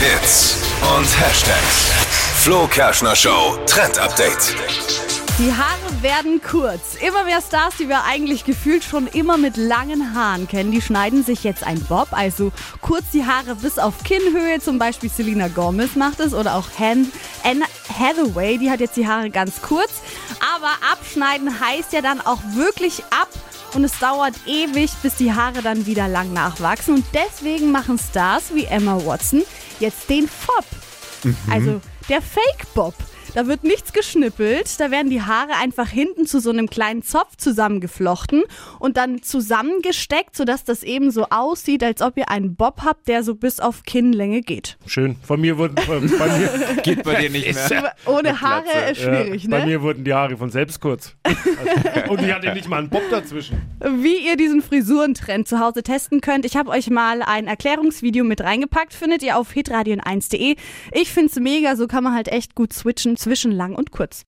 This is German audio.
Hits und Hashtags. Flo Kerschner Show Trend Update. Die Haare werden kurz. Immer mehr Stars, die wir eigentlich gefühlt schon immer mit langen Haaren kennen, die schneiden sich jetzt ein Bob, also kurz die Haare bis auf Kinnhöhe. Zum Beispiel Selena Gomez macht es oder auch Han Anne Hathaway, die hat jetzt die Haare ganz kurz. Aber abschneiden heißt ja dann auch wirklich ab und es dauert ewig, bis die Haare dann wieder lang nachwachsen. Und deswegen machen Stars wie Emma Watson jetzt den Fob. Also der Fake Bob. Da wird nichts geschnippelt, da werden die Haare einfach hinten zu so einem kleinen Zopf zusammengeflochten und dann zusammengesteckt, sodass das eben so aussieht, als ob ihr einen Bob habt, der so bis auf Kinnlänge geht. Schön. Von mir wurden äh, bei mir, Geht bei dir nicht mehr. Ohne Haare ist schwierig, äh, bei ne? mir wurden die Haare von selbst kurz. Also, und ich hatte nicht mal einen Bob dazwischen. Wie ihr diesen Frisurentrend zu Hause testen könnt, ich habe euch mal ein Erklärungsvideo mit reingepackt, findet ihr auf hitradion1.de. Ich find's mega, so kann man halt echt gut switchen zwischen lang und kurz.